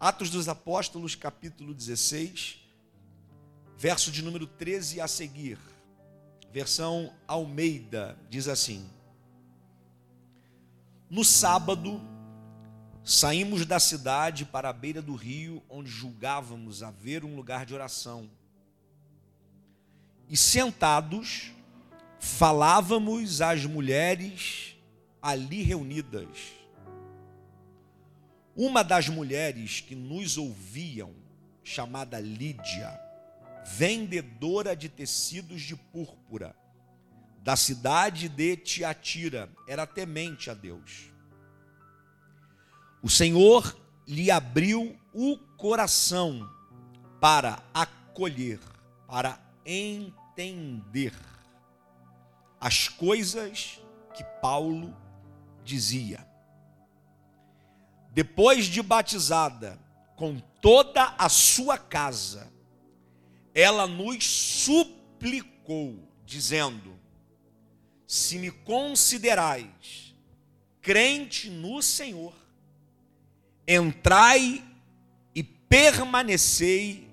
Atos dos Apóstolos, capítulo 16, verso de número 13 a seguir. Versão Almeida diz assim: No sábado, saímos da cidade para a beira do rio, onde julgávamos haver um lugar de oração. E sentados, falávamos às mulheres ali reunidas. Uma das mulheres que nos ouviam, chamada Lídia, vendedora de tecidos de púrpura, da cidade de Tiatira, era temente a Deus. O Senhor lhe abriu o coração para acolher, para entender as coisas que Paulo dizia. Depois de batizada com toda a sua casa, ela nos suplicou, dizendo: Se me considerais crente no Senhor, entrai e permanecei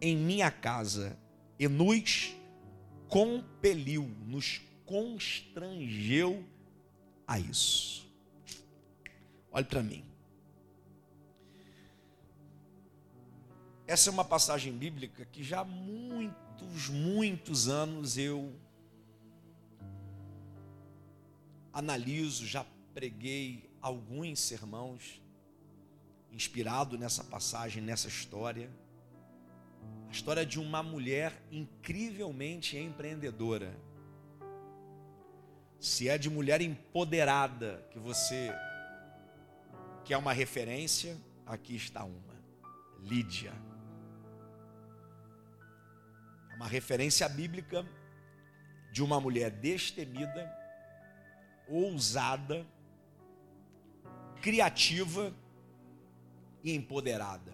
em minha casa. E nos compeliu, nos constrangeu a isso. Olhe para mim. Essa é uma passagem bíblica que já há muitos, muitos anos eu analiso, já preguei alguns sermãos inspirado nessa passagem, nessa história. A história de uma mulher incrivelmente empreendedora. Se é de mulher empoderada que você quer uma referência, aqui está uma. Lídia uma referência bíblica de uma mulher destemida, ousada, criativa e empoderada.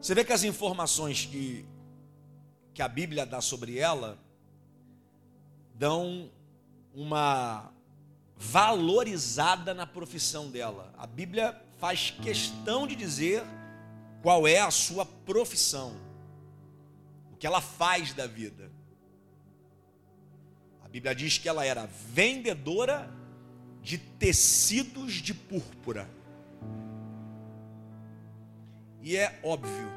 Você vê que as informações que, que a Bíblia dá sobre ela dão uma valorizada na profissão dela. A Bíblia faz questão de dizer qual é a sua profissão que ela faz da vida. A Bíblia diz que ela era vendedora de tecidos de púrpura. E é óbvio,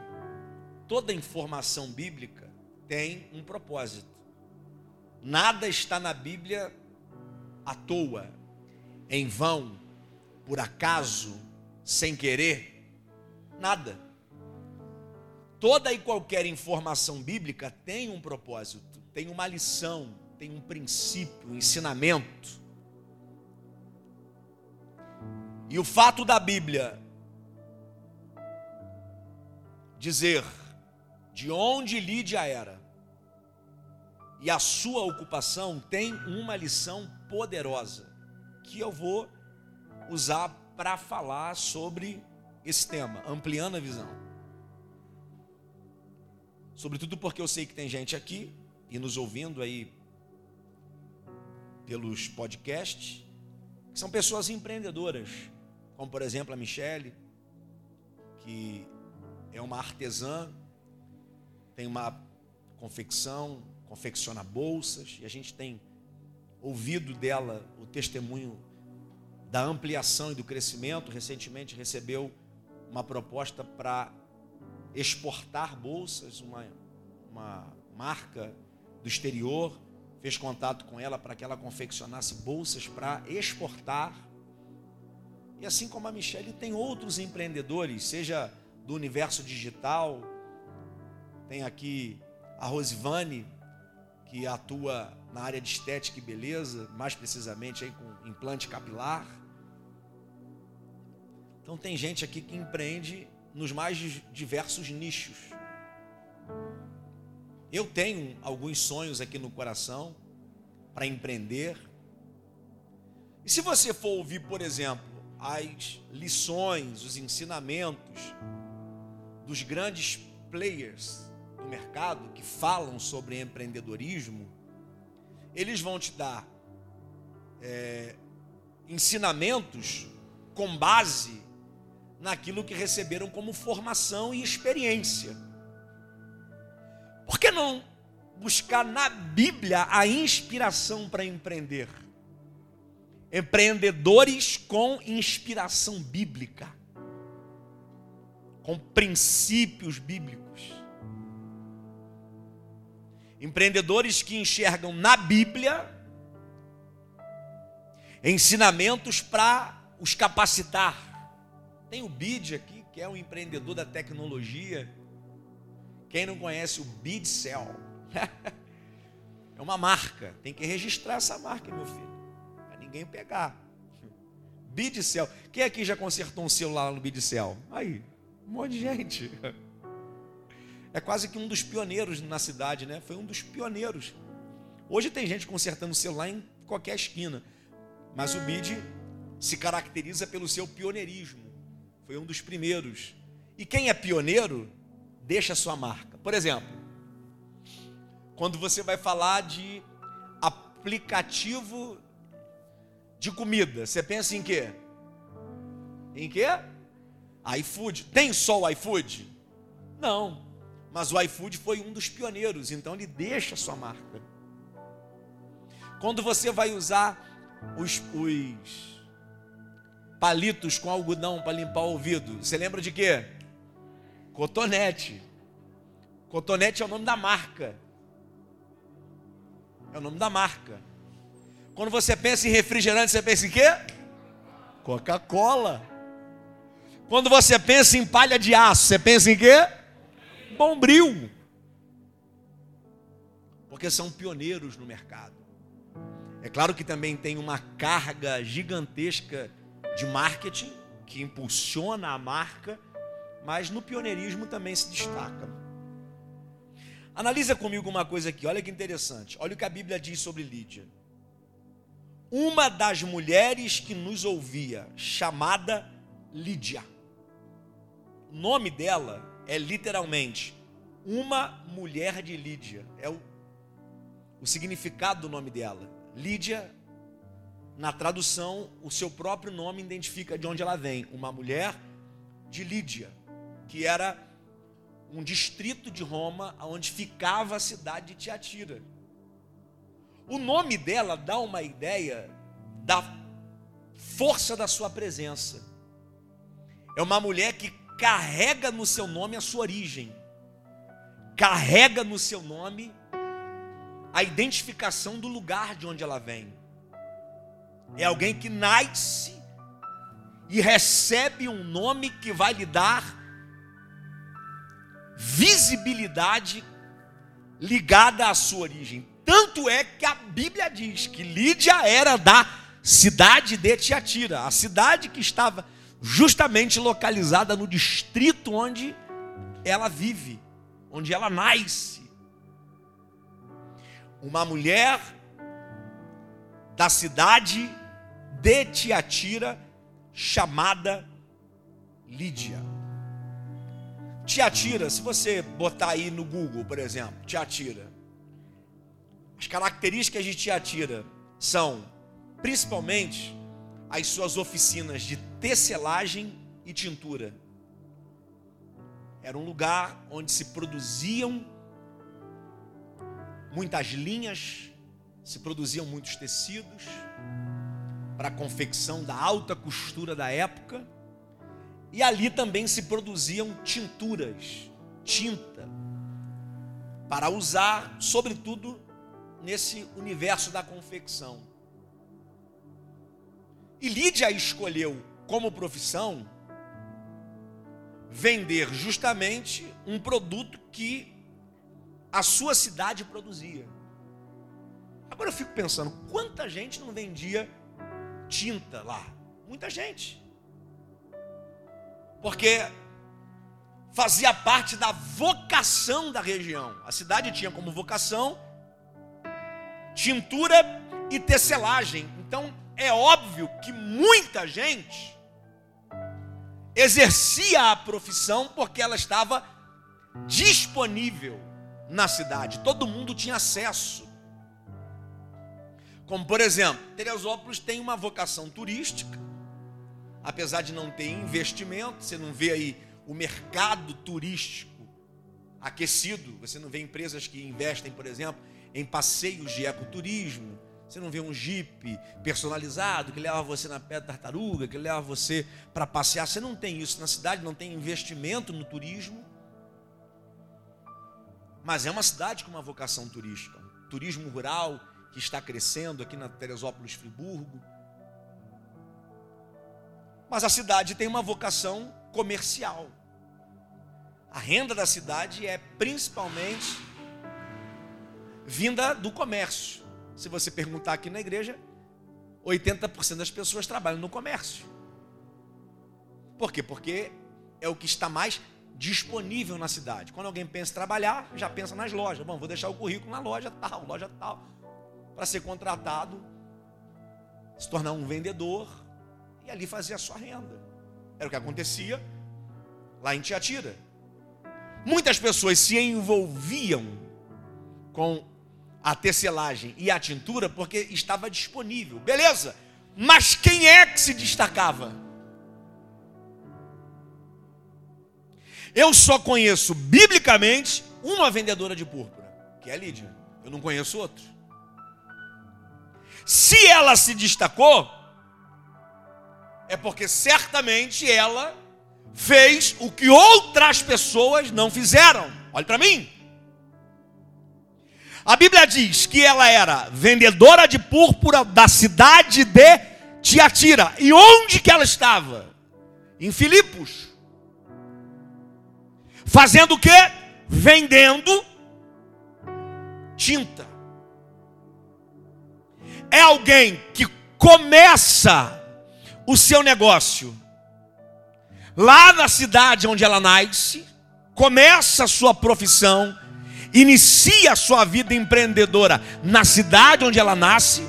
toda informação bíblica tem um propósito. Nada está na Bíblia à toa, em vão, por acaso, sem querer. Nada. Toda e qualquer informação bíblica tem um propósito, tem uma lição, tem um princípio, um ensinamento. E o fato da Bíblia dizer de onde Lídia era e a sua ocupação tem uma lição poderosa que eu vou usar para falar sobre esse tema, ampliando a visão. Sobretudo porque eu sei que tem gente aqui e nos ouvindo aí pelos podcasts, que são pessoas empreendedoras, como por exemplo a Michele, que é uma artesã, tem uma confecção, confecciona bolsas, e a gente tem ouvido dela o testemunho da ampliação e do crescimento. Recentemente recebeu uma proposta para exportar bolsas, uma, uma marca do exterior fez contato com ela para que ela confeccionasse bolsas para exportar. E assim como a Michelle, tem outros empreendedores, seja do universo digital, tem aqui a Rosivane, que atua na área de estética e beleza, mais precisamente aí com implante capilar. Então tem gente aqui que empreende nos mais diversos nichos. Eu tenho alguns sonhos aqui no coração para empreender. E se você for ouvir, por exemplo, as lições, os ensinamentos dos grandes players do mercado que falam sobre empreendedorismo, eles vão te dar é, ensinamentos com base naquilo que receberam como formação e experiência. Por que não buscar na Bíblia a inspiração para empreender? Empreendedores com inspiração bíblica, com princípios bíblicos. Empreendedores que enxergam na Bíblia ensinamentos para os capacitar. Tem o BID aqui, que é um empreendedor da tecnologia. Quem não conhece o BidCell? é uma marca. Tem que registrar essa marca, meu filho. Para ninguém pegar. BidCell. Quem aqui já consertou um celular no BidCell? Aí, um monte de gente. É quase que um dos pioneiros na cidade, né? Foi um dos pioneiros. Hoje tem gente consertando celular em qualquer esquina. Mas o BID se caracteriza pelo seu pioneirismo. Foi um dos primeiros. E quem é pioneiro, deixa sua marca. Por exemplo, quando você vai falar de aplicativo de comida, você pensa em quê? Em quê? iFood. Tem só o iFood? Não. Mas o iFood foi um dos pioneiros, então ele deixa sua marca. Quando você vai usar os, os palitos com algodão para limpar o ouvido, você lembra de quê? Cotonete. Cotonete é o nome da marca. É o nome da marca. Quando você pensa em refrigerante, você pensa em quê? Coca-Cola. Quando você pensa em palha de aço, você pensa em quê? Bombril. Porque são pioneiros no mercado. É claro que também tem uma carga gigantesca de marketing que impulsiona a marca, mas no pioneirismo também se destaca. Analisa comigo uma coisa aqui, olha que interessante. Olha o que a Bíblia diz sobre Lídia. Uma das mulheres que nos ouvia, chamada Lídia. O nome dela é literalmente uma mulher de Lídia. É o, o significado do nome dela. Lídia, na tradução, o seu próprio nome identifica de onde ela vem. Uma mulher de Lídia, que era um distrito de Roma onde ficava a cidade de Tiatira. O nome dela dá uma ideia da força da sua presença. É uma mulher que carrega no seu nome a sua origem, carrega no seu nome a identificação do lugar de onde ela vem. É alguém que nasce e recebe um nome que vai lhe dar visibilidade ligada à sua origem. Tanto é que a Bíblia diz que Lídia era da cidade de Tiatira, a cidade que estava justamente localizada no distrito onde ela vive, onde ela nasce. Uma mulher da cidade de Tiatira chamada Lídia. Tiatira, se você botar aí no Google, por exemplo, Tiatira, as características de Tiatira são principalmente as suas oficinas de tecelagem e tintura. Era um lugar onde se produziam muitas linhas, se produziam muitos tecidos para a confecção da alta costura da época. E ali também se produziam tinturas, tinta, para usar, sobretudo, nesse universo da confecção. E Lídia escolheu como profissão vender justamente um produto que a sua cidade produzia. Agora eu fico pensando, quanta gente não vendia tinta lá? Muita gente. Porque fazia parte da vocação da região. A cidade tinha como vocação tintura e tecelagem. Então, é óbvio que muita gente exercia a profissão porque ela estava disponível na cidade, todo mundo tinha acesso. Como por exemplo, Teresópolis tem uma vocação turística, apesar de não ter investimento, você não vê aí o mercado turístico aquecido, você não vê empresas que investem, por exemplo, em passeios de ecoturismo, você não vê um jipe personalizado que leva você na pé da tartaruga, que leva você para passear. Você não tem isso na cidade, não tem investimento no turismo. Mas é uma cidade com uma vocação turística, um turismo rural que está crescendo aqui na Teresópolis, Friburgo. Mas a cidade tem uma vocação comercial. A renda da cidade é principalmente vinda do comércio. Se você perguntar aqui na igreja, 80% das pessoas trabalham no comércio. Por quê? Porque é o que está mais disponível na cidade. Quando alguém pensa em trabalhar, já pensa nas lojas. Bom, vou deixar o currículo na loja tal, loja tal, para ser contratado, se tornar um vendedor e ali fazer a sua renda. Era o que acontecia lá em Tiatira. Muitas pessoas se envolviam com a tecelagem e a tintura porque estava disponível. Beleza. Mas quem é que se destacava? Eu só conheço biblicamente uma vendedora de púrpura, que é a Lídia. Eu não conheço outro. Se ela se destacou, é porque certamente ela fez o que outras pessoas não fizeram. Olhe para mim. A Bíblia diz que ela era vendedora de púrpura da cidade de Tiatira. E onde que ela estava? Em Filipos. Fazendo o que? Vendendo tinta. É alguém que começa o seu negócio lá na cidade onde ela nasce, começa a sua profissão inicia a sua vida empreendedora na cidade onde ela nasce,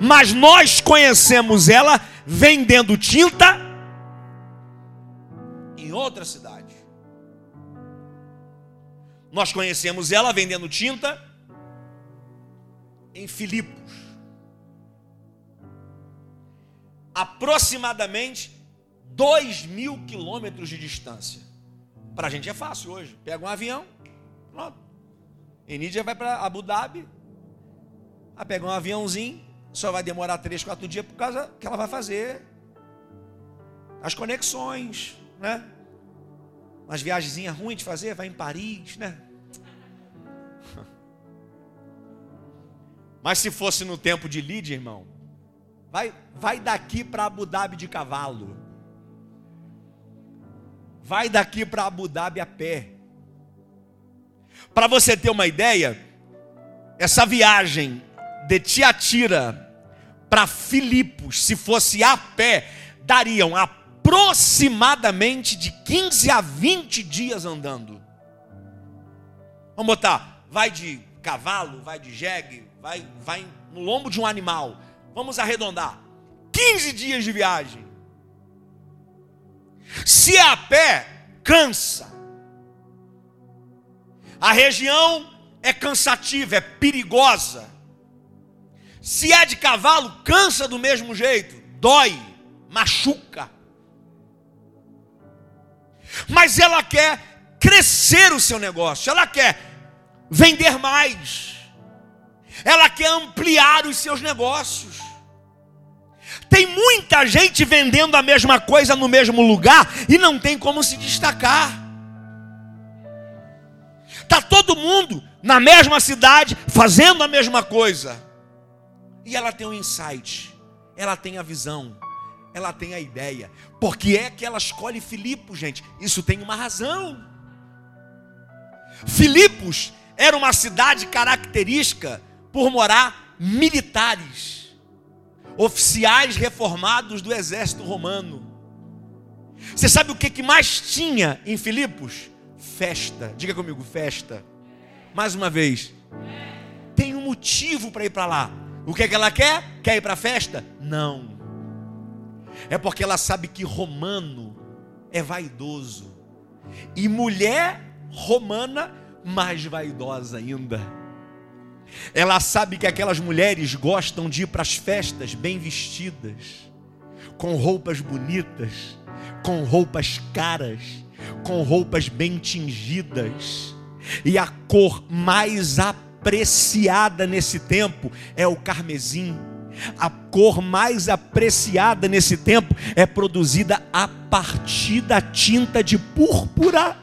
mas nós conhecemos ela vendendo tinta em outra cidade. Nós conhecemos ela vendendo tinta em Filipos. Aproximadamente dois mil quilômetros de distância. Para a gente é fácil hoje. Pega um avião, pronto. Enídia vai para Abu Dhabi, vai pegar um aviãozinho, só vai demorar três, quatro dias por causa que ela vai fazer as conexões, né? Umas viagenzinhas ruins de fazer, vai em Paris, né? Mas se fosse no tempo de Lídia, irmão, vai, vai daqui para Abu Dhabi de cavalo. Vai daqui para Abu Dhabi a pé. Para você ter uma ideia, essa viagem de Tiatira para Filipos, se fosse a pé, dariam aproximadamente de 15 a 20 dias andando. Vamos botar, vai de cavalo, vai de jegue, vai, vai no lombo de um animal. Vamos arredondar. 15 dias de viagem. Se é a pé, cansa. A região é cansativa, é perigosa. Se é de cavalo, cansa do mesmo jeito, dói, machuca. Mas ela quer crescer o seu negócio, ela quer vender mais, ela quer ampliar os seus negócios. Tem muita gente vendendo a mesma coisa no mesmo lugar e não tem como se destacar. Está todo mundo na mesma cidade, fazendo a mesma coisa. E ela tem um insight, ela tem a visão, ela tem a ideia. Porque é que ela escolhe Filipos, gente. Isso tem uma razão. Filipos era uma cidade característica por morar militares, oficiais reformados do exército romano. Você sabe o que mais tinha em Filipos? festa. Diga comigo, festa. Mais uma vez. Tem um motivo para ir para lá. O que é que ela quer? Quer ir para a festa? Não. É porque ela sabe que romano é vaidoso. E mulher romana mais vaidosa ainda. Ela sabe que aquelas mulheres gostam de ir para as festas bem vestidas, com roupas bonitas, com roupas caras, com roupas bem tingidas. E a cor mais apreciada nesse tempo é o carmesim. A cor mais apreciada nesse tempo é produzida a partir da tinta de púrpura.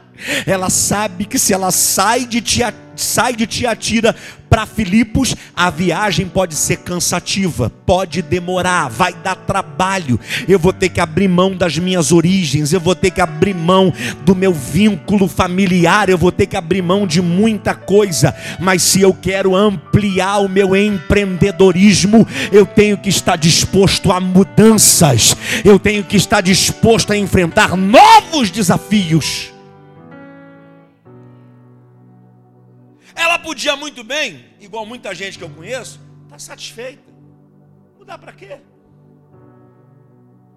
Ela sabe que se ela sai de Tiatira, sai de Tiatira para Filipos, a viagem pode ser cansativa, pode demorar, vai dar trabalho. Eu vou ter que abrir mão das minhas origens, eu vou ter que abrir mão do meu vínculo familiar, eu vou ter que abrir mão de muita coisa. Mas se eu quero ampliar o meu empreendedorismo, eu tenho que estar disposto a mudanças, eu tenho que estar disposto a enfrentar novos desafios. Podia muito bem, igual muita gente que eu conheço, estar tá satisfeita. Mudar para quê?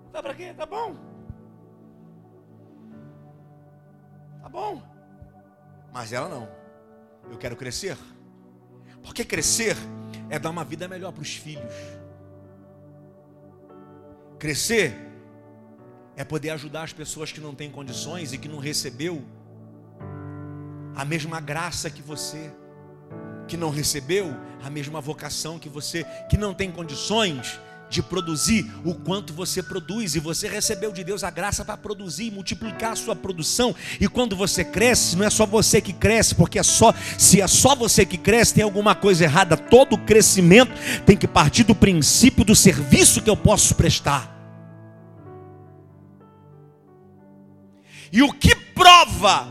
Mudar para quê? Tá bom. Tá bom. Mas ela não. Eu quero crescer. Porque crescer é dar uma vida melhor para os filhos. Crescer é poder ajudar as pessoas que não têm condições e que não recebeu a mesma graça que você, que não recebeu a mesma vocação que você, que não tem condições de produzir o quanto você produz, e você recebeu de Deus a graça para produzir e multiplicar a sua produção. E quando você cresce, não é só você que cresce, porque é só se é só você que cresce, tem alguma coisa errada. Todo crescimento tem que partir do princípio do serviço que eu posso prestar. E o que prova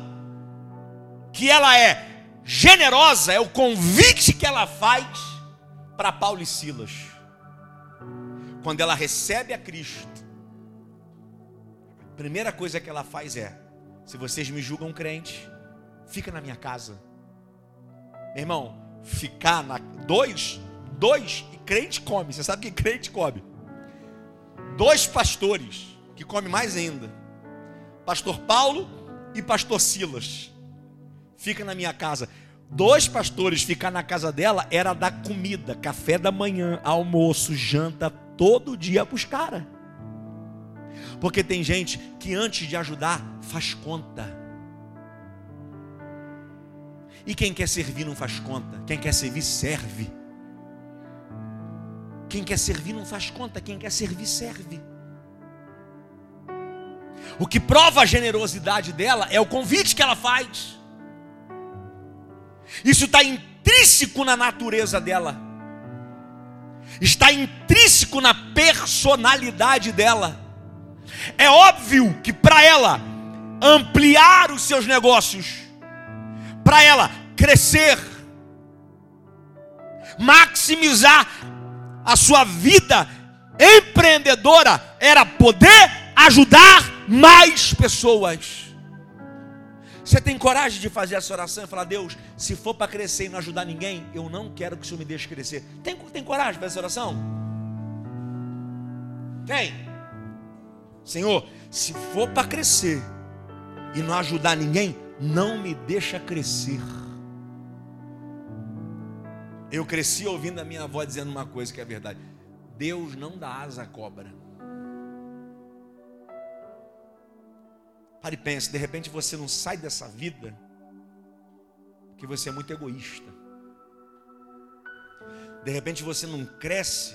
que ela é generosa é o convite que ela faz para Paulo e Silas. Quando ela recebe a Cristo, a primeira coisa que ela faz é: se vocês me julgam crente, fica na minha casa. Meu irmão, ficar na dois, dois e crente come. Você sabe que crente come? Dois pastores que come mais ainda. Pastor Paulo e pastor Silas fica na minha casa. Dois pastores ficar na casa dela era dar comida, café da manhã, almoço, janta, todo dia para os caras. Porque tem gente que antes de ajudar faz conta. E quem quer servir não faz conta. Quem quer servir, serve. Quem quer servir não faz conta. Quem quer servir, serve. O que prova a generosidade dela é o convite que ela faz. Isso está intrínseco na natureza dela, está intrínseco na personalidade dela. É óbvio que para ela ampliar os seus negócios, para ela crescer, maximizar a sua vida empreendedora, era poder ajudar mais pessoas. Você tem coragem de fazer essa oração e falar: Deus, se for para crescer e não ajudar ninguém, eu não quero que o Senhor me deixe crescer. Tem, tem coragem fazer essa oração? Tem. Senhor, se for para crescer e não ajudar ninguém, não me deixa crescer. Eu cresci ouvindo a minha avó dizendo uma coisa que é verdade: Deus não dá asa à cobra. Pare e pense, de repente você não sai dessa vida porque você é muito egoísta. De repente você não cresce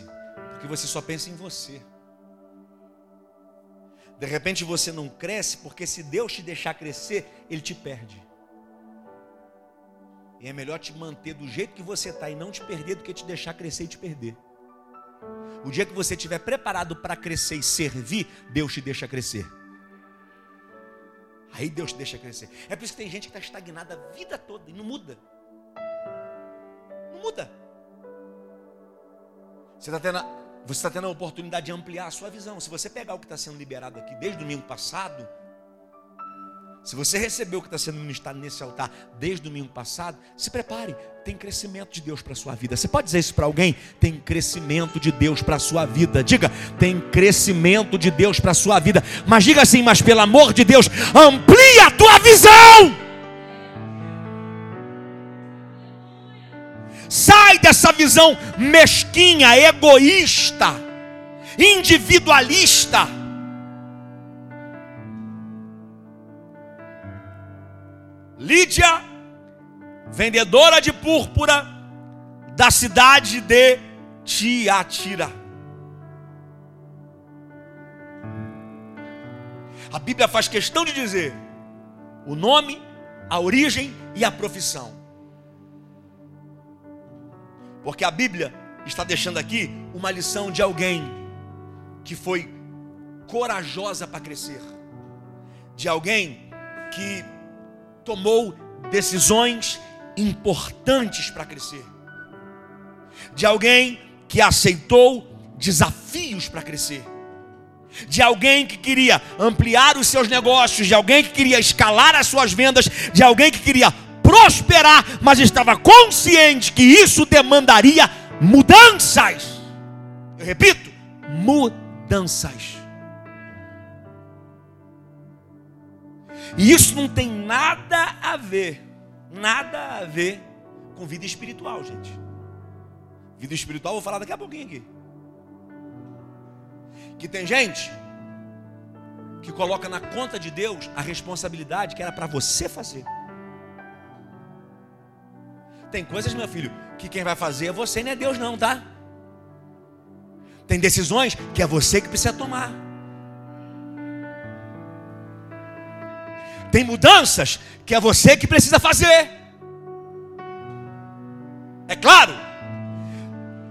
porque você só pensa em você. De repente você não cresce porque se Deus te deixar crescer, Ele te perde. E é melhor te manter do jeito que você está e não te perder do que te deixar crescer e te perder. O dia que você estiver preparado para crescer e servir, Deus te deixa crescer. Aí Deus te deixa crescer. É por isso que tem gente que está estagnada a vida toda e não muda. Não muda. Você está tendo, você está tendo a oportunidade de ampliar a sua visão. Se você pegar o que está sendo liberado aqui desde domingo passado, se você recebeu o que está sendo ministrado nesse altar desde o domingo passado, se prepare, tem crescimento de Deus para a sua vida. Você pode dizer isso para alguém? Tem crescimento de Deus para a sua vida. Diga, tem crescimento de Deus para a sua vida. Mas diga assim, mas pelo amor de Deus, amplie a tua visão. Sai dessa visão mesquinha, egoísta individualista. Lídia, vendedora de púrpura da cidade de Tiatira. A Bíblia faz questão de dizer o nome, a origem e a profissão. Porque a Bíblia está deixando aqui uma lição de alguém que foi corajosa para crescer, de alguém que tomou decisões importantes para crescer, de alguém que aceitou desafios para crescer, de alguém que queria ampliar os seus negócios, de alguém que queria escalar as suas vendas, de alguém que queria prosperar, mas estava consciente que isso demandaria mudanças. Eu repito, mudanças. E isso não tem nada a ver, nada a ver com vida espiritual, gente. Vida espiritual, vou falar daqui a pouquinho aqui. Que tem gente que coloca na conta de Deus a responsabilidade que era para você fazer. Tem coisas, meu filho, que quem vai fazer é você, não é Deus, não, tá? Tem decisões que é você que precisa tomar. Tem mudanças que é você que precisa fazer. É claro.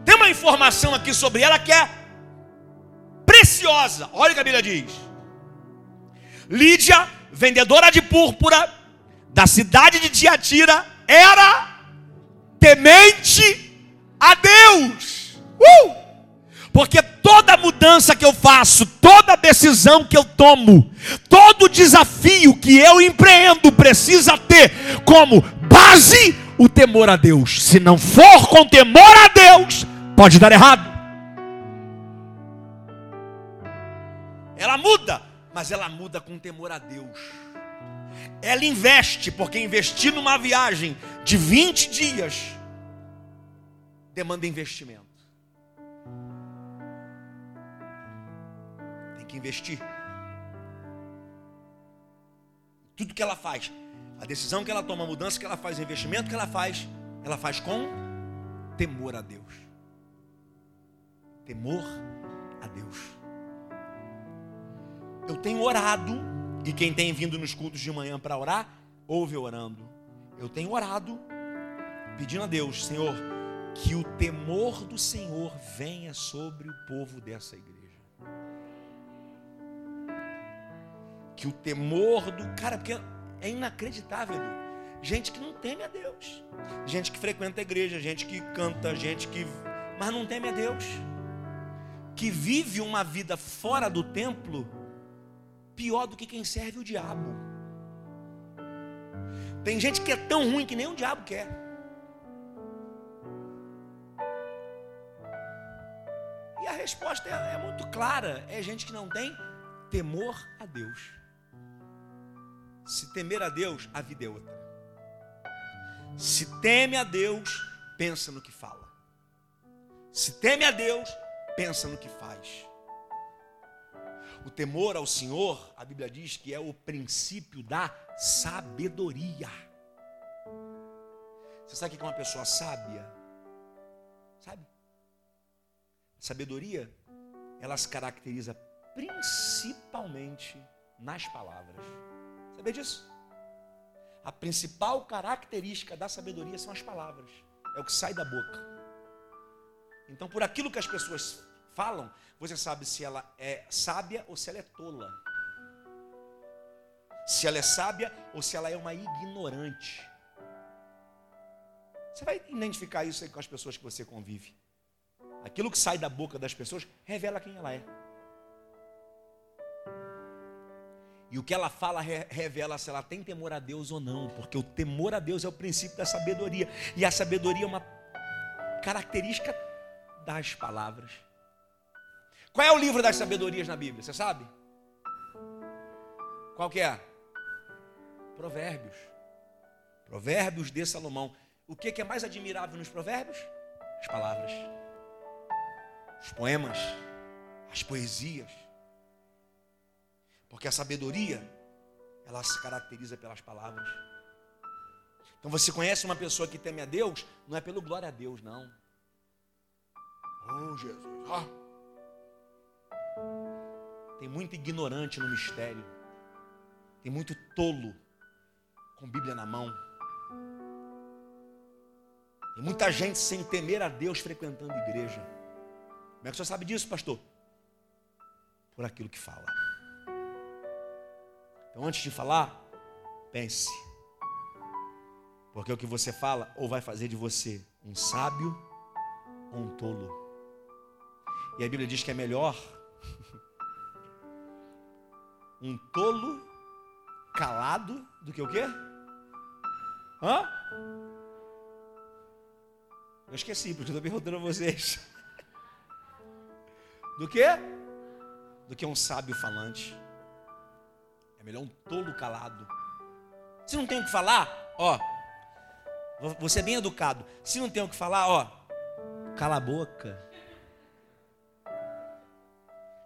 Tem uma informação aqui sobre ela que é preciosa. Olha o que a Bíblia diz. Lídia, vendedora de púrpura da cidade de Tiatira, era temente a Deus. Uh! Porque toda mudança que eu faço, toda decisão que eu tomo, todo desafio que eu empreendo precisa ter como base o temor a Deus. Se não for com temor a Deus, pode dar errado. Ela muda, mas ela muda com temor a Deus. Ela investe, porque investir numa viagem de 20 dias demanda investimento. Que investir. Tudo que ela faz, a decisão que ela toma, a mudança que ela faz, o investimento que ela faz, ela faz com temor a Deus. Temor a Deus. Eu tenho orado, e quem tem vindo nos cultos de manhã para orar, ouve orando. Eu tenho orado, pedindo a Deus, Senhor, que o temor do Senhor venha sobre o povo dessa igreja. Que o temor do. Cara, porque é inacreditável, gente que não teme a Deus, gente que frequenta a igreja, gente que canta, gente que. Mas não teme a Deus, que vive uma vida fora do templo pior do que quem serve o diabo. Tem gente que é tão ruim que nem o diabo quer. E a resposta é, é muito clara: é gente que não tem temor a Deus. Se temer a Deus, a vida é outra. Se teme a Deus, pensa no que fala. Se teme a Deus, pensa no que faz. O temor ao Senhor, a Bíblia diz que é o princípio da sabedoria. Você sabe o que é uma pessoa sábia? Sabe? Sabedoria, ela se caracteriza principalmente nas palavras. Sabia disso? A principal característica da sabedoria são as palavras. É o que sai da boca. Então, por aquilo que as pessoas falam, você sabe se ela é sábia ou se ela é tola. Se ela é sábia ou se ela é uma ignorante. Você vai identificar isso com as pessoas que você convive. Aquilo que sai da boca das pessoas revela quem ela é. E o que ela fala revela se ela tem temor a Deus ou não, porque o temor a Deus é o princípio da sabedoria, e a sabedoria é uma característica das palavras. Qual é o livro das sabedorias na Bíblia? Você sabe? Qual que é? Provérbios. Provérbios de Salomão. O que é mais admirável nos provérbios? As palavras os poemas, as poesias. Porque a sabedoria, ela se caracteriza pelas palavras. Então você conhece uma pessoa que teme a Deus, não é pelo glória a Deus, não. Oh, Jesus. Oh. Tem muito ignorante no mistério. Tem muito tolo com Bíblia na mão. Tem muita gente sem temer a Deus frequentando igreja. Como é que você sabe disso, pastor? Por aquilo que fala. Então, antes de falar, pense. Porque o que você fala ou vai fazer de você um sábio ou um tolo. E a Bíblia diz que é melhor um tolo calado do que o quê? Hã? Eu esqueci, porque eu estou perguntando a vocês. Do que? Do que um sábio falante. É melhor um tolo calado. Se não tem o que falar, ó. Você é bem educado. Se não tem o que falar, ó. Cala a boca.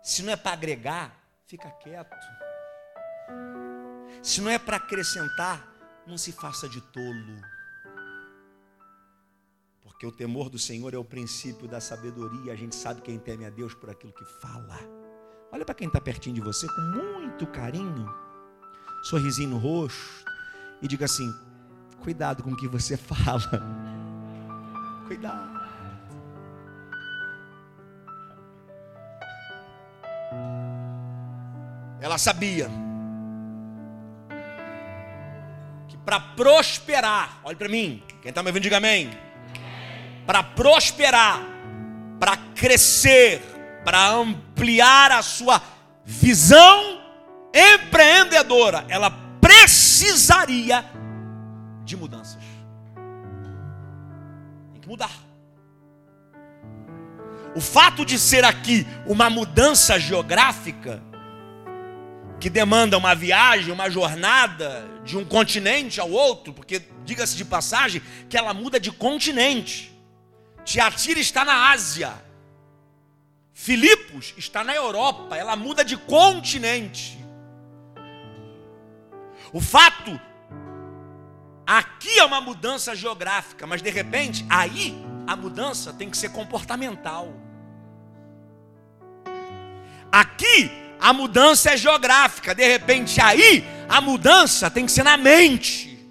Se não é para agregar, fica quieto. Se não é para acrescentar, não se faça de tolo. Porque o temor do Senhor é o princípio da sabedoria. A gente sabe quem teme a Deus por aquilo que fala. Olha para quem está pertinho de você com muito carinho, sorrisinho no rosto, e diga assim: cuidado com o que você fala. Cuidado. Ela sabia que para prosperar, olhe para mim, quem está me ouvindo, diga amém. Para prosperar, para crescer, para ampliar a sua visão empreendedora, ela precisaria de mudanças. Tem que mudar. O fato de ser aqui uma mudança geográfica que demanda uma viagem, uma jornada de um continente ao outro, porque diga-se de passagem que ela muda de continente. Tiatira está na Ásia. Filipos está na Europa, ela muda de continente. O fato aqui é uma mudança geográfica, mas de repente aí a mudança tem que ser comportamental. Aqui a mudança é geográfica, de repente aí a mudança tem que ser na mente.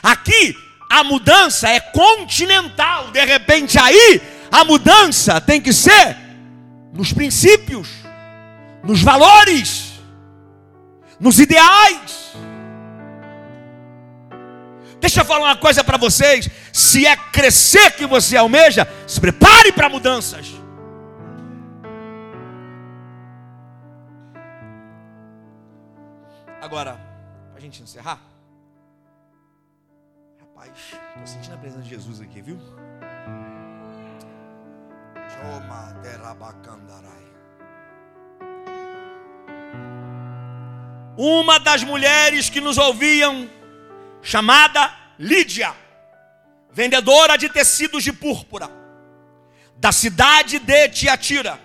Aqui a mudança é continental, de repente aí a mudança tem que ser nos princípios, nos valores, nos ideais. Deixa eu falar uma coisa para vocês: se é crescer que você almeja, se prepare para mudanças. Agora, para a gente encerrar, rapaz, estou sentindo a presença de Jesus aqui, viu? Uma das mulheres que nos ouviam, chamada Lídia, vendedora de tecidos de púrpura, da cidade de Tiatira,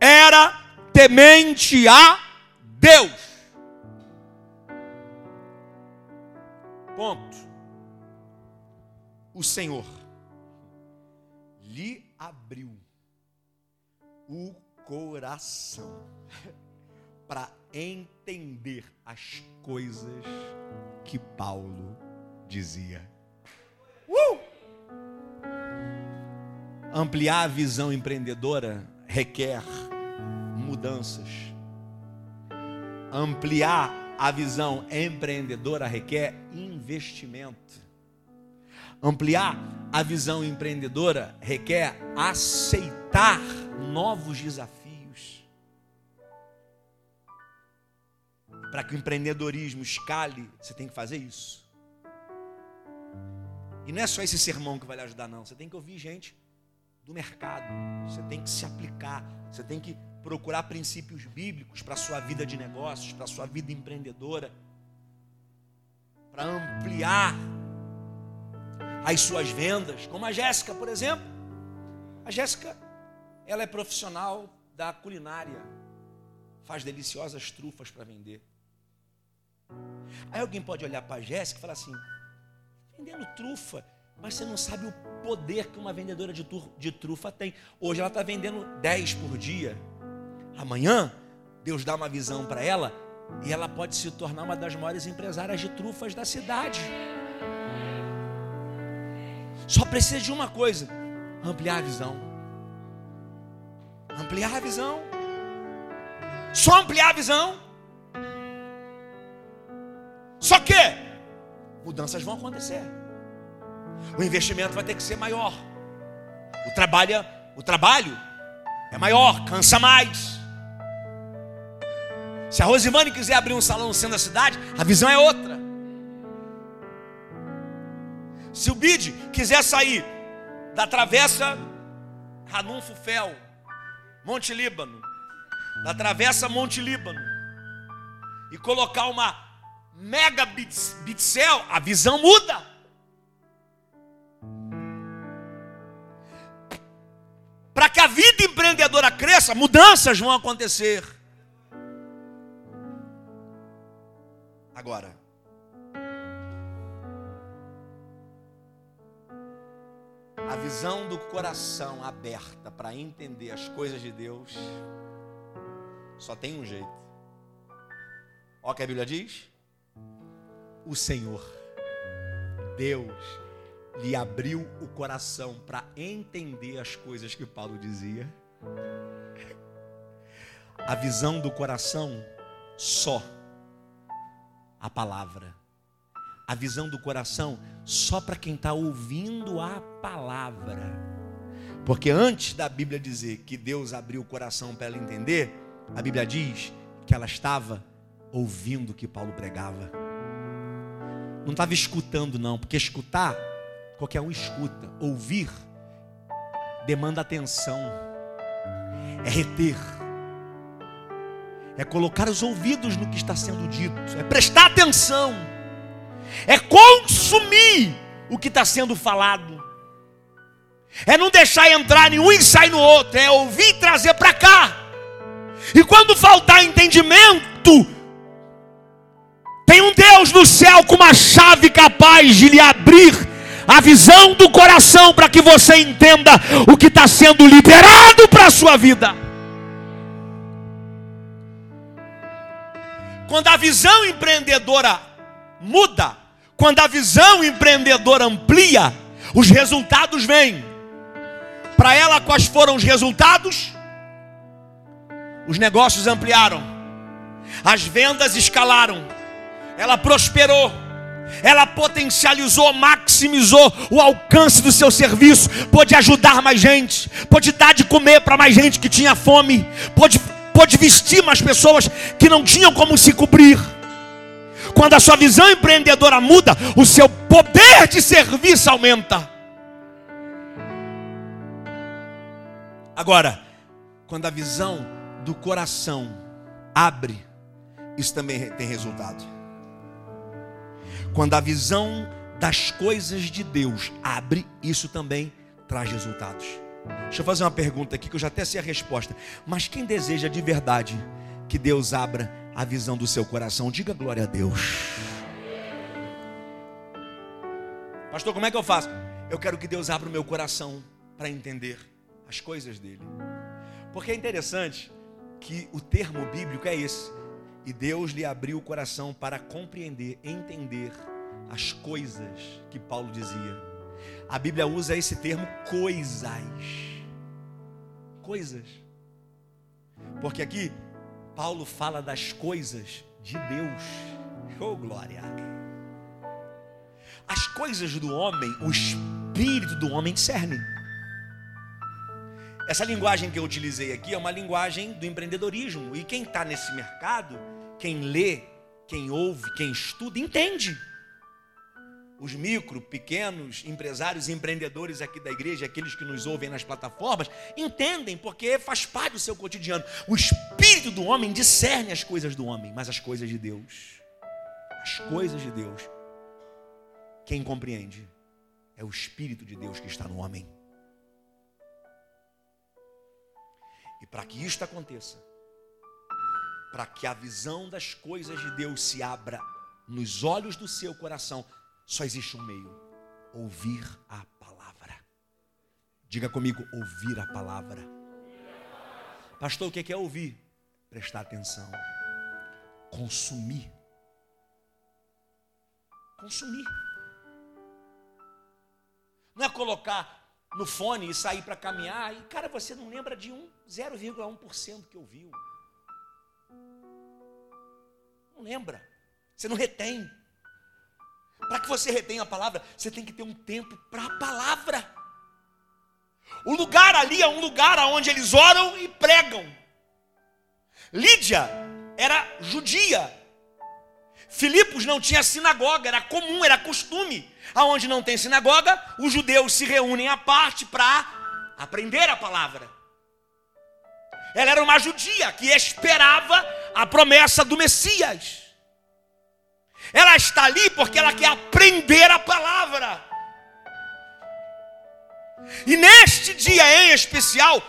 era temente a Deus Ponto. O Senhor lhe abriu o coração para entender as coisas que Paulo dizia. Uh! Ampliar a visão empreendedora requer mudanças. Ampliar a visão empreendedora requer investimento. Ampliar a visão empreendedora requer aceitar novos desafios. Para que o empreendedorismo escale, você tem que fazer isso. E não é só esse sermão que vai lhe ajudar, não. Você tem que ouvir gente do mercado. Você tem que se aplicar. Você tem que procurar princípios bíblicos para a sua vida de negócios, para a sua vida empreendedora, para ampliar as suas vendas, como a Jéssica, por exemplo. A Jéssica ela é profissional da culinária, faz deliciosas trufas para vender. Aí alguém pode olhar para a Jéssica e falar assim: vendendo trufa, mas você não sabe o poder que uma vendedora de, de trufa tem. Hoje ela está vendendo 10 por dia. Amanhã, Deus dá uma visão para ela e ela pode se tornar uma das maiores empresárias de trufas da cidade. Só precisa de uma coisa: ampliar a visão. Ampliar a visão. Só ampliar a visão. Só que mudanças vão acontecer. O investimento vai ter que ser maior. O trabalho, o trabalho é maior, cansa mais. Se a Rosimane quiser abrir um salão no centro da cidade, a visão é outra. Se o Bid quiser sair da travessa Ranum Fufel, Monte Líbano, da travessa Monte Líbano, e colocar uma mega bitcel, a visão muda. Para que a vida empreendedora cresça, mudanças vão acontecer. Agora, a visão do coração aberta para entender as coisas de Deus, só tem um jeito. Olha o que a Bíblia diz: o Senhor, Deus, lhe abriu o coração para entender as coisas que Paulo dizia. A visão do coração só a palavra. A visão do coração só para quem está ouvindo a palavra. Porque antes da Bíblia dizer que Deus abriu o coração para ela entender, a Bíblia diz que ela estava ouvindo o que Paulo pregava. Não estava escutando, não, porque escutar, qualquer um escuta. Ouvir demanda atenção, é reter. É colocar os ouvidos no que está sendo dito, é prestar atenção, é consumir o que está sendo falado, é não deixar entrar nenhum e sair no outro, é ouvir e trazer para cá. E quando faltar entendimento, tem um Deus no céu com uma chave capaz de lhe abrir a visão do coração para que você entenda o que está sendo liberado para a sua vida. Quando a visão empreendedora muda, quando a visão empreendedora amplia, os resultados vêm. Para ela, quais foram os resultados? Os negócios ampliaram, as vendas escalaram, ela prosperou, ela potencializou, maximizou o alcance do seu serviço, pôde ajudar mais gente, pôde dar de comer para mais gente que tinha fome, pôde pôde vestir mais pessoas que não tinham como se cobrir. Quando a sua visão empreendedora muda, o seu poder de serviço aumenta. Agora, quando a visão do coração abre, isso também tem resultado. Quando a visão das coisas de Deus abre, isso também traz resultados. Deixa eu fazer uma pergunta aqui que eu já até sei a resposta. Mas quem deseja de verdade que Deus abra a visão do seu coração, diga glória a Deus. Pastor, como é que eu faço? Eu quero que Deus abra o meu coração para entender as coisas dele. Porque é interessante que o termo bíblico é esse. E Deus lhe abriu o coração para compreender, entender as coisas que Paulo dizia. A Bíblia usa esse termo coisas. Coisas. Porque aqui Paulo fala das coisas de Deus. Oh glória! As coisas do homem, o espírito do homem discerne. Essa linguagem que eu utilizei aqui é uma linguagem do empreendedorismo. E quem está nesse mercado, quem lê, quem ouve, quem estuda, entende os micro, pequenos empresários empreendedores aqui da igreja, aqueles que nos ouvem nas plataformas, entendem porque faz parte do seu cotidiano. O espírito do homem discerne as coisas do homem, mas as coisas de Deus, as coisas de Deus, quem compreende é o espírito de Deus que está no homem. Para que isto aconteça, para que a visão das coisas de Deus se abra nos olhos do seu coração, só existe um meio: ouvir a palavra. Diga comigo, ouvir a palavra. Pastor, o que é ouvir? Prestar atenção. Consumir. Consumir. Não é colocar no fone e sair para caminhar e, cara, você não lembra de um 0,1% que ouviu. Não lembra. Você não retém. Para que você retenha a palavra, você tem que ter um tempo para a palavra. O lugar ali é um lugar onde eles oram e pregam. Lídia era judia. Filipos não tinha sinagoga, era comum, era costume. Aonde não tem sinagoga, os judeus se reúnem à parte para aprender a palavra. Ela era uma judia que esperava a promessa do Messias. Ela está ali porque ela quer aprender a palavra. E neste dia em especial,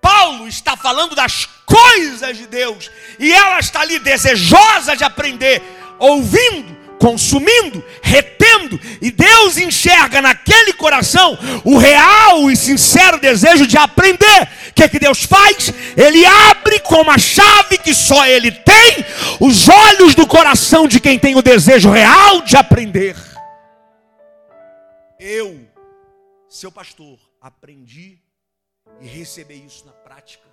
Paulo está falando das coisas de Deus, e ela está ali desejosa de aprender, ouvindo, consumindo, retendo, e Deus enxerga naquele coração o real e sincero desejo de aprender. O que, é que Deus faz? Ele abre com uma chave que só Ele tem os olhos do coração de quem tem o desejo real de aprender. Eu, seu pastor, aprendi e recebi isso na prática.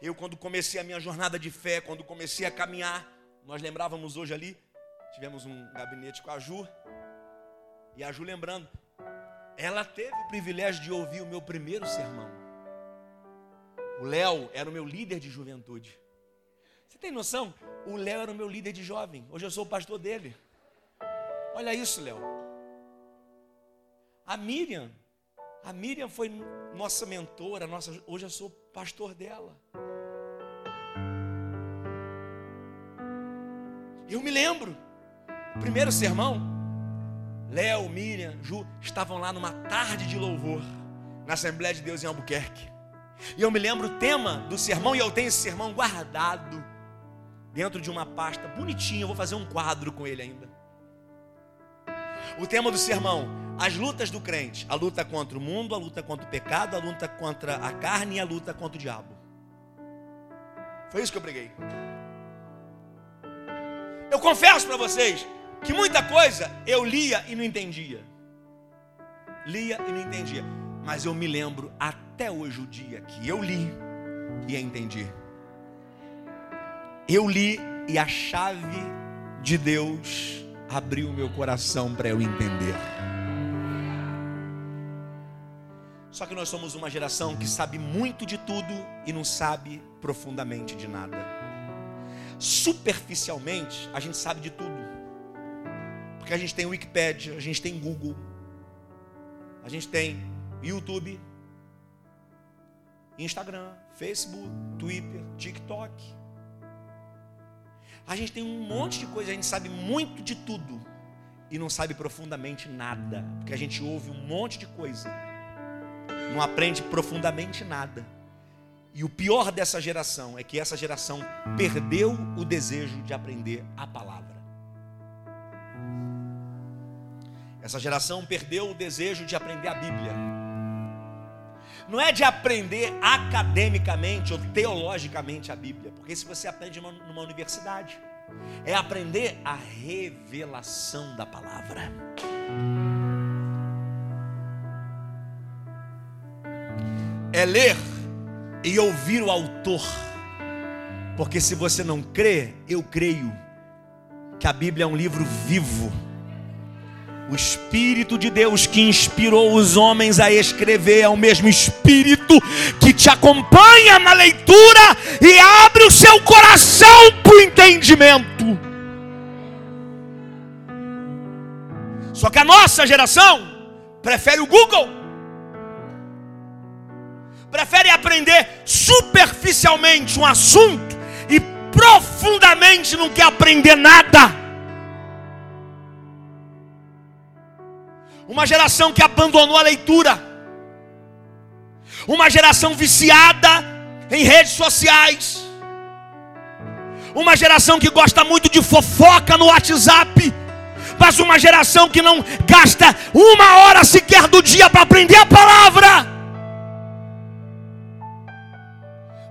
Eu, quando comecei a minha jornada de fé, quando comecei a caminhar, nós lembrávamos hoje ali, tivemos um gabinete com a Ju. E a Ju lembrando, ela teve o privilégio de ouvir o meu primeiro sermão. O Léo era o meu líder de juventude. Você tem noção? O Léo era o meu líder de jovem. Hoje eu sou o pastor dele. Olha isso, Léo. A Miriam, a Miriam foi nossa mentora, nossa, hoje eu sou pastor dela. Eu me lembro primeiro sermão, Léo, Miriam, Ju estavam lá numa tarde de louvor na Assembleia de Deus em Albuquerque. E eu me lembro o tema do sermão, e eu tenho esse sermão guardado dentro de uma pasta bonitinha. Eu vou fazer um quadro com ele ainda. O tema do sermão: as lutas do crente, a luta contra o mundo, a luta contra o pecado, a luta contra a carne e a luta contra o diabo. Foi isso que eu preguei. Eu confesso para vocês, que muita coisa eu lia e não entendia. Lia e não entendia. Mas eu me lembro até hoje o dia que eu li e entendi. Eu li e a chave de Deus abriu meu coração para eu entender. Só que nós somos uma geração que sabe muito de tudo e não sabe profundamente de nada. Superficialmente, a gente sabe de tudo. Porque a gente tem Wikipedia, a gente tem Google, a gente tem YouTube, Instagram, Facebook, Twitter, TikTok. A gente tem um monte de coisa, a gente sabe muito de tudo e não sabe profundamente nada, porque a gente ouve um monte de coisa, não aprende profundamente nada. E o pior dessa geração é que essa geração perdeu o desejo de aprender a palavra. Essa geração perdeu o desejo de aprender a Bíblia. Não é de aprender academicamente ou teologicamente a Bíblia, porque se você aprende numa universidade, é aprender a revelação da palavra. É ler e ouvir o autor, porque se você não crê, eu creio que a Bíblia é um livro vivo o Espírito de Deus que inspirou os homens a escrever é o mesmo Espírito que te acompanha na leitura e abre o seu coração para o entendimento. Só que a nossa geração prefere o Google, prefere aprender superficialmente um assunto e profundamente não quer aprender nada. Uma geração que abandonou a leitura, uma geração viciada em redes sociais, uma geração que gosta muito de fofoca no WhatsApp, mas uma geração que não gasta uma hora sequer do dia para aprender a palavra.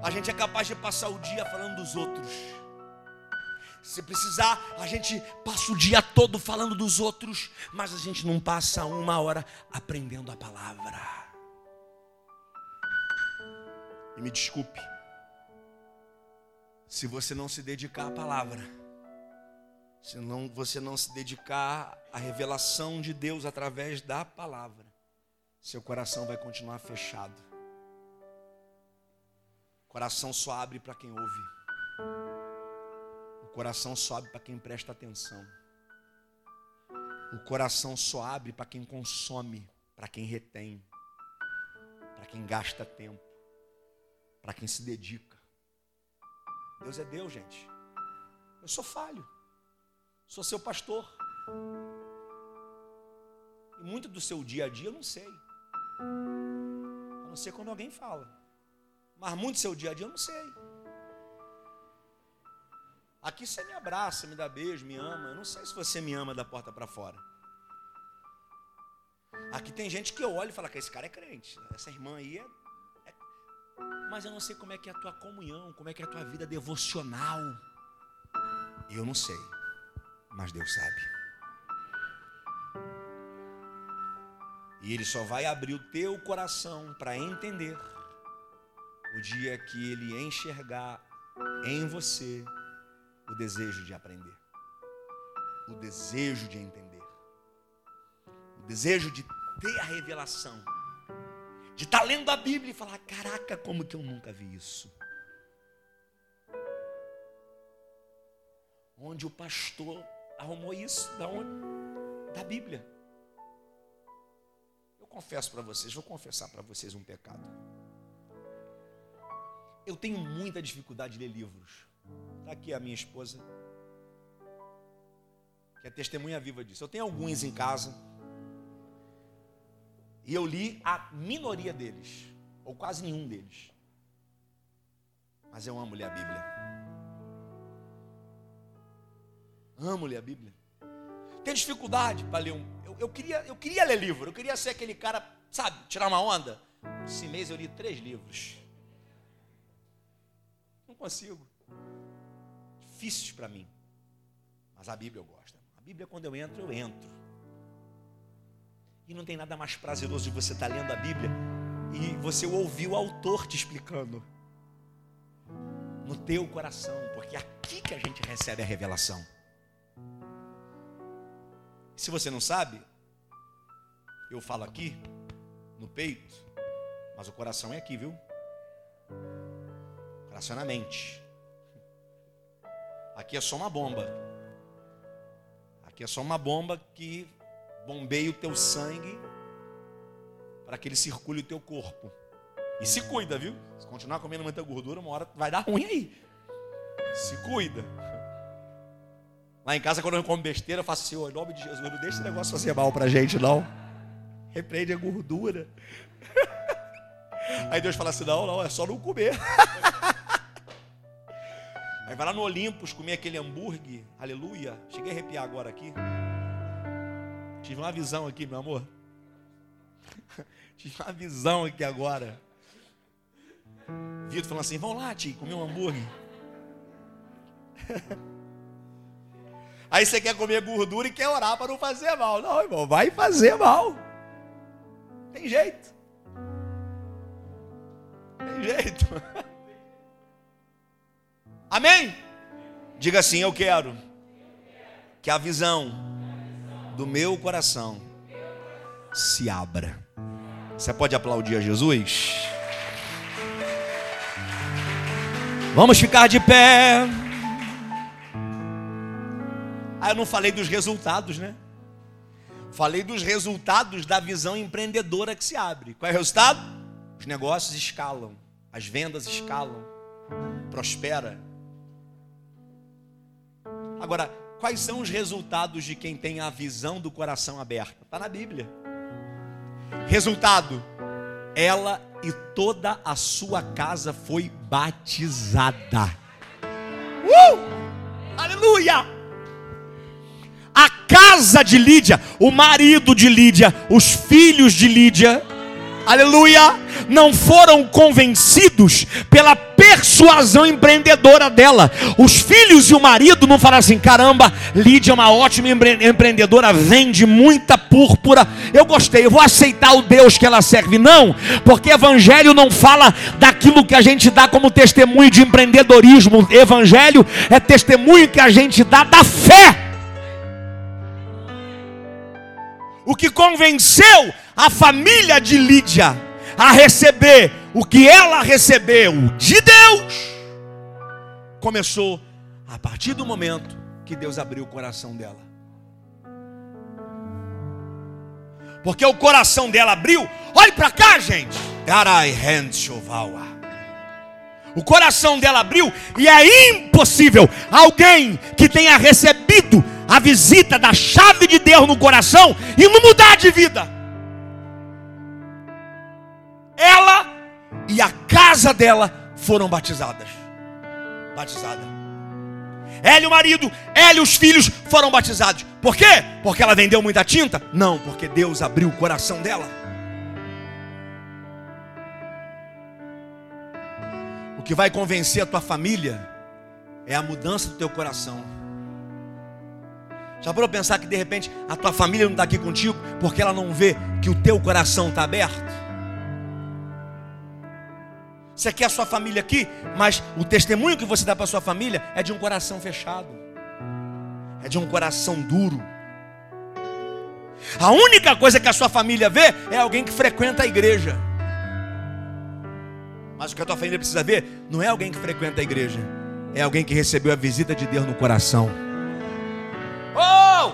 A gente é capaz de passar o dia falando dos outros. Se precisar, a gente passa o dia todo falando dos outros, mas a gente não passa uma hora aprendendo a palavra. E me desculpe, se você não se dedicar à palavra, se não, você não se dedicar à revelação de Deus através da palavra, seu coração vai continuar fechado. Coração só abre para quem ouve. Coração só abre para quem presta atenção. O coração só abre para quem consome, para quem retém, para quem gasta tempo para quem se dedica. Deus é Deus, gente. Eu sou falho. Sou seu pastor. E muito do seu dia a dia eu não sei. A não ser quando alguém fala. Mas muito do seu dia a dia eu não sei. Aqui você me abraça, me dá beijo, me ama. Eu não sei se você me ama da porta para fora. Aqui tem gente que eu olho e falo que esse cara é crente. Essa irmã aí é mas eu não sei como é que é a tua comunhão, como é que é a tua vida devocional. Eu não sei, mas Deus sabe. E Ele só vai abrir o teu coração para entender o dia que Ele enxergar em você o desejo de aprender, o desejo de entender, o desejo de ter a revelação de estar tá lendo a Bíblia e falar: caraca, como que eu nunca vi isso? Onde o pastor arrumou isso? Da onde? Da Bíblia. Eu confesso para vocês, vou confessar para vocês um pecado. Eu tenho muita dificuldade de ler livros. Está aqui a minha esposa, que é testemunha viva disso. Eu tenho alguns em casa. E eu li a minoria deles, ou quase nenhum deles. Mas eu amo ler a Bíblia. Amo ler a Bíblia. Tenho dificuldade para ler um. Eu, eu, queria, eu queria ler livro, eu queria ser aquele cara, sabe, tirar uma onda. Esse mês eu li três livros. Não consigo. Difíceis para mim. Mas a Bíblia eu gosto. A Bíblia, quando eu entro, eu entro. E não tem nada mais prazeroso de você estar lendo a Bíblia e você ouvir o autor te explicando. No teu coração, porque é aqui que a gente recebe a revelação. Se você não sabe, eu falo aqui, no peito, mas o coração é aqui, viu? O coração é na mente. Aqui é só uma bomba. Aqui é só uma bomba que bombeie o teu sangue para que ele circule o teu corpo. E se cuida, viu? Se continuar comendo muita gordura, uma hora vai dar ruim aí. Se cuida. Lá em casa, quando eu como besteira, eu faço assim, em nome de Jesus, não deixa esse negócio fazer mal pra gente, não. Repreende a gordura. Aí Deus fala assim, não, não, é só não comer. Aí vai lá no Olimpos comer aquele hambúrguer, aleluia. Cheguei a arrepiar agora aqui. Tive uma visão aqui, meu amor. Tive uma visão aqui agora. Vitor falando assim: vamos lá, tio, comer um hambúrguer. Aí você quer comer gordura e quer orar para não fazer mal. Não, irmão, vai fazer mal. Tem jeito. Tem jeito. Amém? Diga assim: eu quero que a visão do meu coração se abra. Você pode aplaudir a Jesus? Vamos ficar de pé. Ah, eu não falei dos resultados, né? Falei dos resultados da visão empreendedora que se abre. Qual é o resultado? Os negócios escalam, as vendas escalam, prospera. Agora, Quais são os resultados de quem tem a visão do coração aberta? Está na Bíblia. Resultado: ela e toda a sua casa foi batizada. Uh! Aleluia! A casa de Lídia, o marido de Lídia, os filhos de Lídia, aleluia, não foram convencidos pela persuasão empreendedora dela. Os filhos e o marido não falaram assim: caramba, Lídia é uma ótima empreendedora, vende muita púrpura. Eu gostei, eu vou aceitar o Deus que ela serve. Não, porque evangelho não fala daquilo que a gente dá como testemunho de empreendedorismo. Evangelho é testemunho que a gente dá da fé. O que convenceu a família de Lídia a receber o que ela recebeu de Deus, começou a partir do momento que Deus abriu o coração dela. Porque o coração dela abriu, olhe para cá, gente. O coração dela abriu e é impossível alguém que tenha recebido a visita da chave de Deus no coração e não mudar de vida. Ela e a casa dela foram batizadas. Batizada. Ela e o marido, ela e os filhos foram batizados. Por quê? Porque ela vendeu muita tinta? Não, porque Deus abriu o coração dela. O que vai convencer a tua família é a mudança do teu coração. Já parou pensar que de repente a tua família não está aqui contigo porque ela não vê que o teu coração está aberto? Você quer a sua família aqui, mas o testemunho que você dá para sua família é de um coração fechado, é de um coração duro. A única coisa que a sua família vê é alguém que frequenta a igreja. Mas o que a tua família precisa ver não é alguém que frequenta a igreja, é alguém que recebeu a visita de Deus no coração. Oh!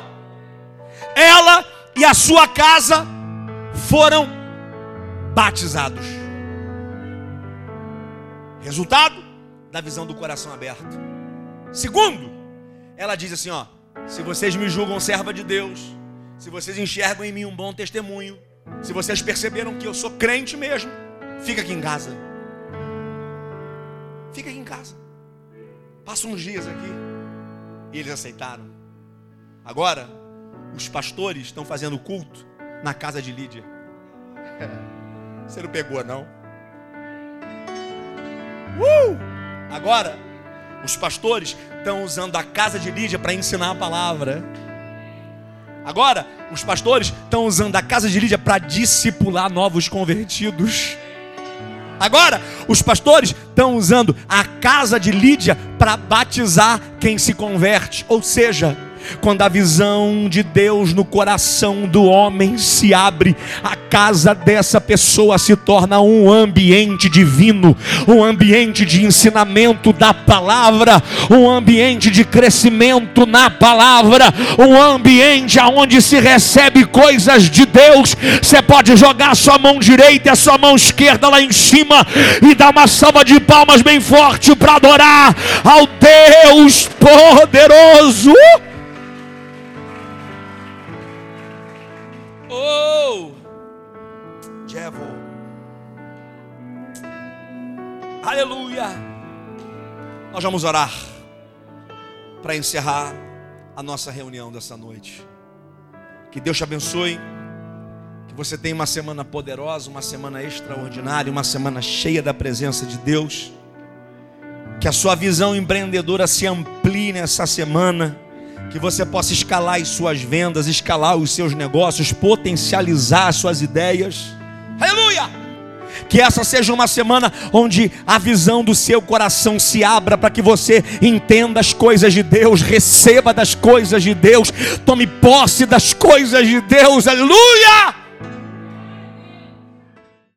Ela e a sua casa foram batizados. Resultado da visão do coração aberto. Segundo, ela diz assim: ó, se vocês me julgam serva de Deus, se vocês enxergam em mim um bom testemunho, se vocês perceberam que eu sou crente mesmo, fica aqui em casa. Fica aqui em casa. Passa uns dias aqui. E eles aceitaram. Agora, os pastores estão fazendo culto na casa de Lídia. Você não pegou, não? Uh! Agora, os pastores estão usando a casa de Lídia para ensinar a palavra. Agora, os pastores estão usando a casa de Lídia para discipular novos convertidos. Agora, os pastores estão usando a casa de Lídia para batizar quem se converte. Ou seja, quando a visão de Deus no coração do homem se abre, a casa dessa pessoa se torna um ambiente divino, um ambiente de ensinamento da palavra, um ambiente de crescimento na palavra, um ambiente onde se recebe coisas de Deus. Você pode jogar sua mão direita e a sua mão esquerda lá em cima e dar uma salva de palmas bem forte para adorar ao Deus poderoso. Oh! Devil. Aleluia. Nós vamos orar para encerrar a nossa reunião dessa noite. Que Deus te abençoe. Que você tenha uma semana poderosa, uma semana extraordinária, uma semana cheia da presença de Deus. Que a sua visão empreendedora se amplie nessa semana que você possa escalar as suas vendas, escalar os seus negócios, potencializar as suas ideias. Aleluia! Que essa seja uma semana onde a visão do seu coração se abra para que você entenda as coisas de Deus, receba das coisas de Deus, tome posse das coisas de Deus. Aleluia!